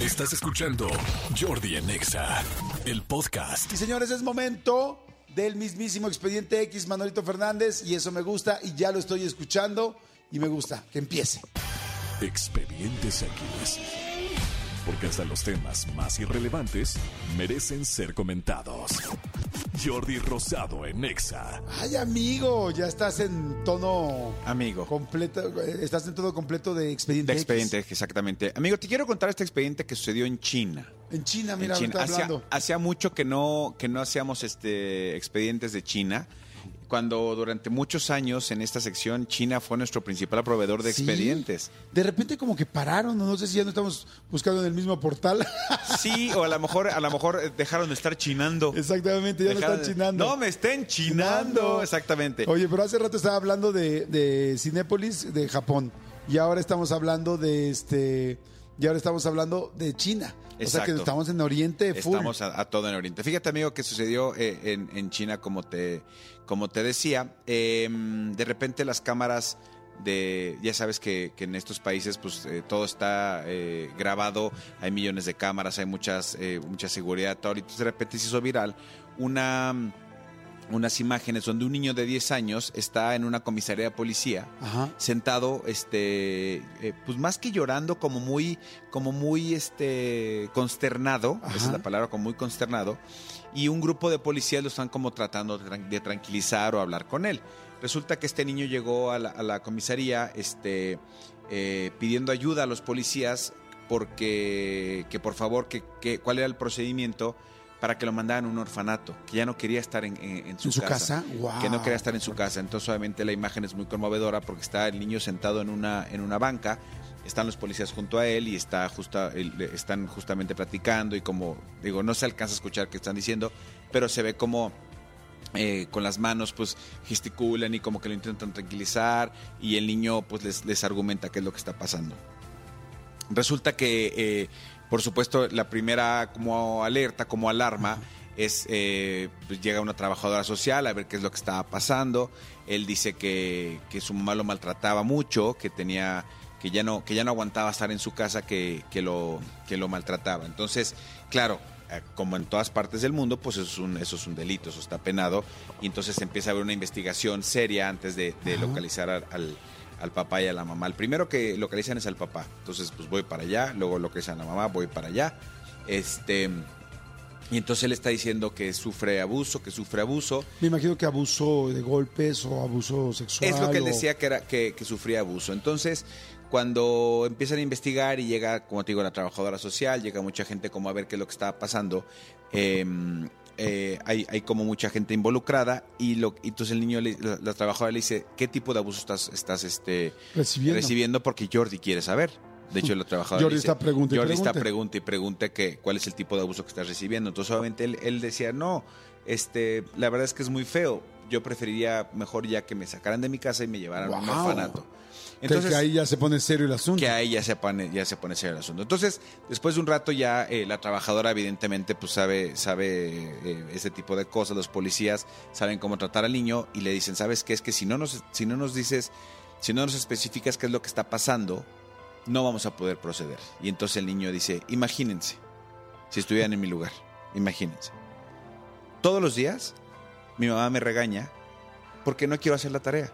Estás escuchando Jordi en Exa, el podcast. Y señores, es momento del mismísimo expediente X Manolito Fernández y eso me gusta y ya lo estoy escuchando y me gusta que empiece. Expedientes X. Porque hasta los temas más irrelevantes merecen ser comentados. Jordi Rosado en Exa. Ay, amigo, ya estás en tono Amigo. completo, estás en todo completo de expediente De X. expediente, exactamente. Amigo, te quiero contar este expediente que sucedió en China. En China, En mira, China. ahorita Hacía, hablando. hacía mucho que no, que no hacíamos este expedientes de China. Cuando durante muchos años en esta sección China fue nuestro principal proveedor de Sí. expedientes. De repente como que pararon, no, No sé si ya no estamos buscando en el mismo portal. Sí, o a lo mejor, a lo mejor eh, dejaron de estar chinando. Exactamente, ya no Dejaron están de- chinando. No, me estén chinando. Exactamente. Oye, pero hace rato estaba hablando de, de Cinépolis de Japón y ahora estamos hablando de este y ahora estamos hablando de China. O sea que estamos en Oriente full. Estamos a, a todo en Oriente. Fíjate, amigo, que sucedió eh, en, en China, como te, como te decía. eh, de repente las cámaras de... Ya sabes que, que en estos países pues eh, todo está eh, grabado, hay millones de cámaras, hay muchas, eh, mucha seguridad, todo. Y de repente se hizo viral una unas imágenes donde un niño de 10 años está en una comisaría de policía Ajá. sentado, este, eh, pues más que llorando, como muy, como muy, este, consternado, Ajá. esa es la palabra, como muy consternado, y un grupo de policías lo están como tratando de, tran- de tranquilizar o hablar con él. Resulta que este niño llegó a la, a la comisaría, este, eh, pidiendo ayuda a los policías porque, que por favor, que, que- cuál era el procedimiento para que lo mandaran a un orfanato, que ya no quería estar en, en- en su, ¿En su casa? Wow. que no quería estar en su casa. Entonces, obviamente, la imagen es muy conmovedora porque está el niño sentado en una, en una banca, están los policías junto a él y está justa, están justamente platicando y como, digo, no se alcanza a escuchar qué están diciendo, pero se ve como eh, con las manos pues gesticulan y como que lo intentan tranquilizar y el niño pues les, les argumenta qué es lo que está pasando. Resulta que, eh, por supuesto, la primera como alerta, como alarma, es eh, pues llega una trabajadora social a ver qué es lo que estaba pasando. Él dice que, que su mamá lo maltrataba mucho, que tenía que ya no que ya no aguantaba estar en su casa, que, que lo que lo maltrataba. Entonces, claro, eh, como en todas partes del mundo, pues eso es un eso es un delito, eso está penado y entonces empieza a haber una investigación seria antes de, de localizar al, al al papá y a la mamá. El primero que localizan es al papá. Entonces, pues voy para allá, luego localizan a la mamá, voy para allá. Este, y entonces él está diciendo que sufre abuso, que sufre abuso. Me imagino que abuso de golpes o abuso sexual. Es lo que él o- decía que, era, que, que sufría abuso. Entonces, cuando empiezan a investigar y llega, como te digo, la trabajadora social, llega mucha gente como a ver qué es lo que estaba pasando, eh, eh, hay, hay como mucha gente involucrada y, lo, y entonces el niño, le- la, la trabajadora le dice, ¿qué tipo de abuso estás, estás este, Recibiendo. recibiendo? Porque Jordi quiere saber. De hecho, la trabajadora Jordi dice- está pregunta y Jordi está pregunta y pregunta que, cuál es el tipo de abuso que estás recibiendo. Entonces, obviamente, él, él decía, no, este, la verdad es que es muy feo. Yo preferiría mejor ya que me sacaran de mi casa y me llevaran a un orfanato. Entonces, que ahí ya se pone serio el asunto. que ahí ya se pone, ya se pone serio el asunto. Entonces, después de un rato ya eh, la trabajadora evidentemente pues sabe, sabe eh, ese tipo de cosas, los policías saben cómo tratar al niño y le dicen, ¿sabes qué? Es que si no nos, si no nos dices, si no nos especificas qué es lo que está pasando, no vamos a poder proceder. Y entonces el niño dice, imagínense, si estuvieran en mi lugar, imagínense. Todos los días mi mamá me regaña porque no quiero hacer la tarea.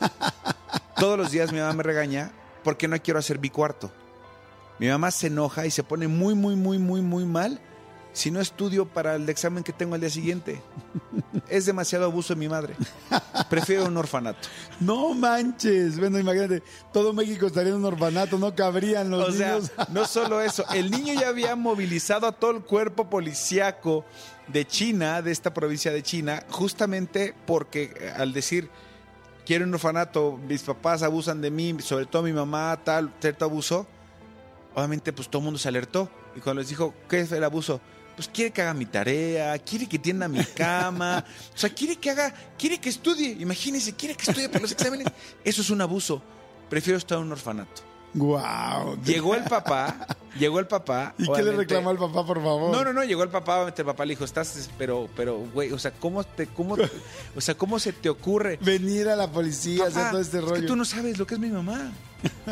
Todos los días mi mamá me regaña porque no quiero hacer mi cuarto. Mi mamá se enoja y se pone muy, muy, muy, muy, muy mal si no estudio para el examen que tengo al día siguiente. Es demasiado abuso de mi madre. Prefiero un orfanato. No manches. Bueno, imagínate, todo México estaría en un orfanato, no cabrían los O sea, niños. no solo eso, el niño ya había movilizado a todo el cuerpo policíaco de China, de esta provincia de China, justamente porque eh, al decir quiero un orfanato, mis papás abusan de mí, sobre todo mi mamá, tal, cierto abuso, obviamente pues todo el mundo se alertó. Y cuando les dijo, ¿qué es el abuso? Pues quiere que haga mi tarea, quiere que tienda mi cama, o sea, quiere que haga, quiere que estudie, imagínense, quiere que estudie para los exámenes. Eso es un abuso. Prefiero estar en un orfanato. Wow. Llegó el papá, llegó el papá. ¿Y qué le reclamó al papá, por favor? No, no, no, llegó el papá, obviamente el papá le dijo, estás, pero, pero, güey, o sea, ¿cómo te, cómo, o sea, cómo se te ocurre? Venir a la policía, hacer Papá, todo este es rollo. que tú no sabes lo que es mi mamá.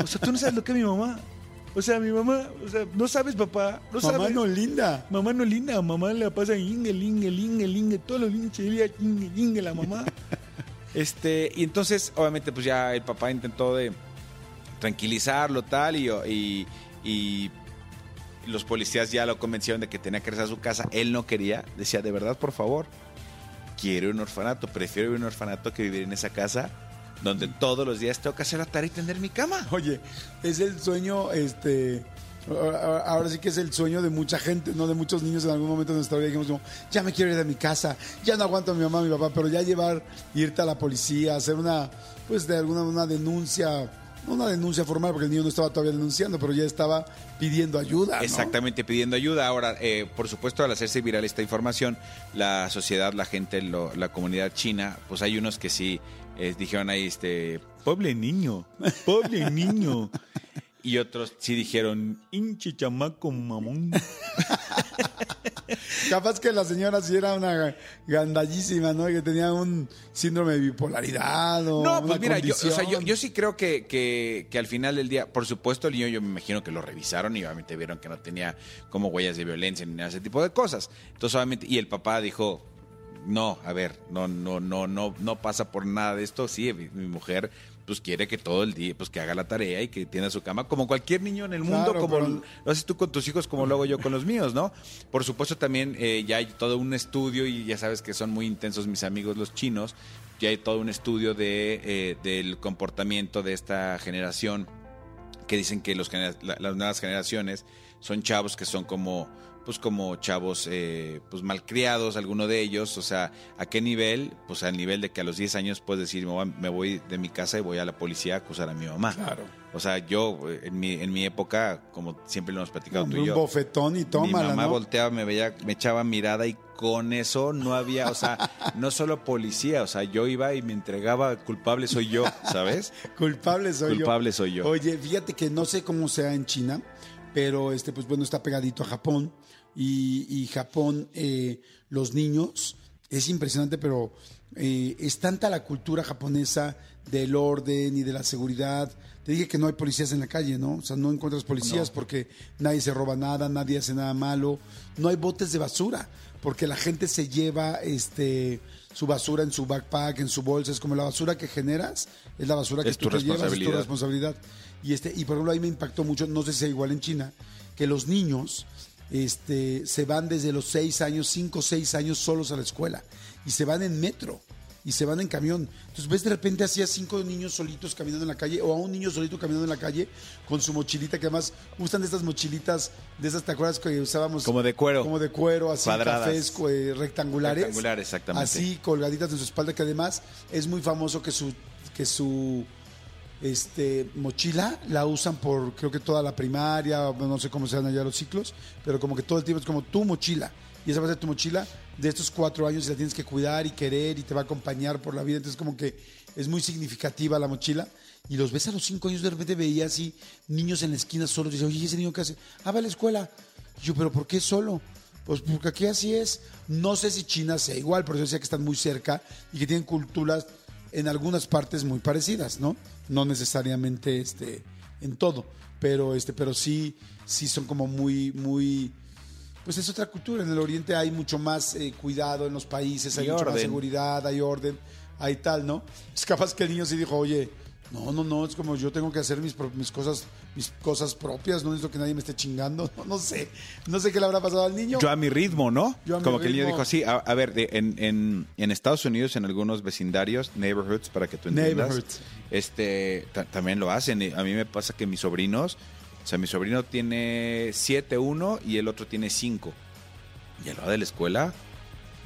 O sea, tú no sabes lo que es mi mamá. O sea, mi mamá, o sea, no sabes, papá, no Mamá sabes. no linda. Mamá no linda, mamá la pasa inge, linge, linge, linge, todos los linches día, linge, linge, la mamá. Este, y entonces, obviamente, pues ya el papá intentó de tranquilizarlo, tal, y, y, y los policías ya lo convencieron de que tenía que regresar a su casa. Él no quería, decía, de verdad, por favor, quiero un orfanato, prefiero vivir en un orfanato que vivir en esa casa donde todos los días tengo que hacer la tarea y tender mi cama. Oye, es el sueño, este. ahora- Ahora sí que es el sueño de mucha gente, no de muchos niños en algún momento de nuestra vida. Dijimos como, ya me quiero ir de mi casa, ya no aguanto a mi mamá, a mi papá, pero ya llevar, irte a la policía, hacer una, pues de alguna una denuncia, no una denuncia formal, porque el niño no estaba todavía denunciando, pero ya estaba pidiendo ayuda. ¿no? Exactamente, pidiendo ayuda. Ahora, eh, por supuesto, al hacerse viral esta información, la sociedad, la gente, lo- la comunidad china, pues hay unos que sí eh, dijeron ahí, este, Pobre niño, pobre niño. y otros sí dijeron, Hinche chamaco mamón. Capaz que la señora sí era una gandallísima, ¿no? Que tenía un síndrome de bipolaridad o No, pues mira, yo, o sea, yo, sí creo que, que, que al final del día, por supuesto, el niño yo me imagino que lo revisaron y obviamente vieron que no tenía como huellas de violencia ni nada de ese tipo de cosas. Entonces, obviamente, y el papá dijo, no, a ver, no, no, no, no, no pasa por nada de esto. Sí, mi, mi mujer pues quiere que todo el día, pues que haga la tarea y que tienda su cama, como cualquier niño en el mundo, Claro, como pero- lo haces tú con tus hijos, como lo hago yo con los míos, ¿no? Por supuesto también eh, ya hay todo un estudio y ya sabes que son muy intensos mis amigos los chinos, ya hay todo un estudio de, eh, del comportamiento de esta generación que dicen que los la- las nuevas generaciones son chavos que son como pues como chavos eh, pues malcriados, alguno de ellos, o sea, ¿a qué nivel? Pues al nivel de que a los 10 años puedes decir, me voy, de mi casa y voy a la policía a acusar a mi mamá. Claro. O sea, yo eh, en mi, en mi época, como siempre lo hemos platicado tú y un yo, bofetón y mi tómala, mamá ¿no? volteaba, me veía, me echaba mirada y con eso no había, o sea, no solo policía, o sea, yo iba y me entregaba, culpable soy yo, ¿sabes? Culpable soy Culpable yo. soy yo. Oye, fíjate que no sé cómo sea en China, pero este, pues bueno, está pegadito a Japón. Y, y Japón, eh, los niños, es impresionante, pero eh, es tanta la cultura japonesa del orden y de la seguridad. Te dije que no hay policías en la calle, ¿no? O sea, no encuentras policías porque nadie se roba nada, nadie hace nada malo. No hay botes de basura, porque la gente se lleva este su basura en su backpack, en su bolsa. Es como la basura que generas, es la basura que Es tú tu te llevas, es tu responsabilidad. responsabilidad. Y, este, y por ejemplo, ahí me impactó mucho, no sé si sea igual en China, que los niños este, se van desde los 6 años, 5 o 6 años solos a la escuela. Y se van en metro. Y se van en camión. Entonces ves de repente así a cinco niños solitos caminando en la calle o a un niño solito caminando en la calle con su mochilita, que además usan de estas mochilitas, de esas, ¿te acuerdas que usábamos? Como de cuero. Como de cuero, así, Cuadradas. cafés eh, rectangulares. Rectangulares, exactamente. Así colgaditas en su espalda, que además es muy famoso que su, que su este, mochila la usan por creo que toda la primaria, o no sé cómo sean allá los ciclos, pero como que todo el tiempo es como tu mochila. Y esa va a ser tu mochila de estos cuatro años y la tienes que cuidar y querer y te va a acompañar por la vida. Entonces como que es muy significativa la mochila. Y los ves a los cinco años, de repente veía así niños en la esquina solos. Dice, oye, ¿y ese niño qué hace? Ah, va a la escuela. Yo, ¿pero por qué solo? Pues porque aquí así es. No sé si China sea igual, pero yo decía que están muy cerca y que tienen culturas en algunas partes muy parecidas, ¿no? No necesariamente este, en todo, pero, este, pero sí, sí son como muy, muy, pues es otra cultura. En el Oriente hay mucho más eh, cuidado en los países, hay Y mucha más seguridad, hay orden, hay tal, ¿no? Es capaz que el niño sí dijo, oye, no, no, no, es como yo tengo que hacer mis, cosas mis cosas propias, no necesito que nadie me esté chingando, no, no sé, no sé qué le habrá pasado al niño. Yo a mi ritmo, ¿no? Yo a mi Como que el niño dijo así. A, a ver, de- en, en, en Estados Unidos, en algunos vecindarios, neighborhoods, para que tú entiendas, este, ta- también lo hacen. A mí me pasa que mis sobrinos, o sea, mi sobrino tiene siete uno y el otro tiene cinco. Y a la hora de la escuela,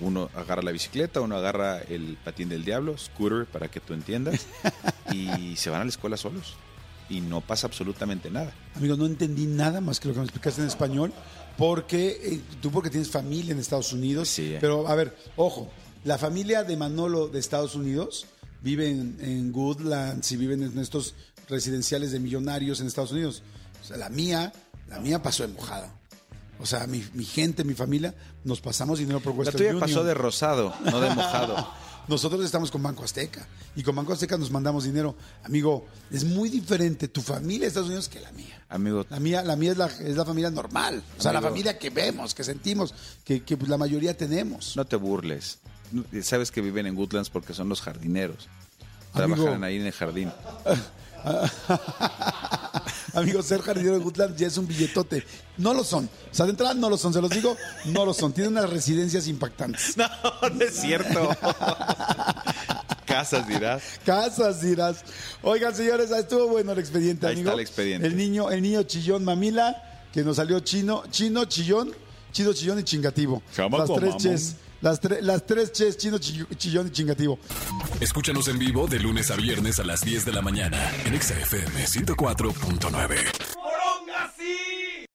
uno agarra la bicicleta, uno agarra el patín del diablo, scooter, para que tú entiendas, y se van a la escuela solos. Y no pasa absolutamente nada. Amigo, no entendí nada más que lo que me explicaste en español, porque eh, tú porque tienes familia en Estados Unidos, Sí. pero a ver, ojo, la familia de Manolo de Estados Unidos vive en, en Goodlands y viven en estos residenciales de millonarios en Estados Unidos. Sea, la mía, la mía pasó de mojada. O sea, mi, mi gente, mi familia, nos pasamos dinero por La Western tuya Union. pasó de rosado, no de mojado. nosotros estamos con Banco Azteca y con Banco Azteca nos mandamos dinero. Amigo, es muy diferente tu familia de Estados Unidos que la mía. Amigo, La mía, la mía es la, es la familia normal. O sea, la Amigo. familia que vemos, que sentimos, que, que, pues, la mayoría tenemos. no te burles. No- Sabes que viven en Woodlands porque son los jardineros. Amigo. Trabajan ahí en el jardín. Amigo, ser jardinero de Woodland ya es un billetote. No lo son. O sea, de entrada no lo son. Se los digo, no lo son. Tienen unas residencias impactantes. No, no es cierto. Casas dirás. Casas, dirás. Oigan, señores, estuvo bueno el expediente, Ahí amigo. está el expediente. El niño, el niño chillón mamila, que nos salió chino, chino, chillón, chido, chillón y chingativo. Las tres mamón. ches. Las, tre- las tres ches, chino, chi- chillón y chingativo. Escúchanos en vivo de lunes a viernes a las 10 de la mañana en Exa FM 104.9.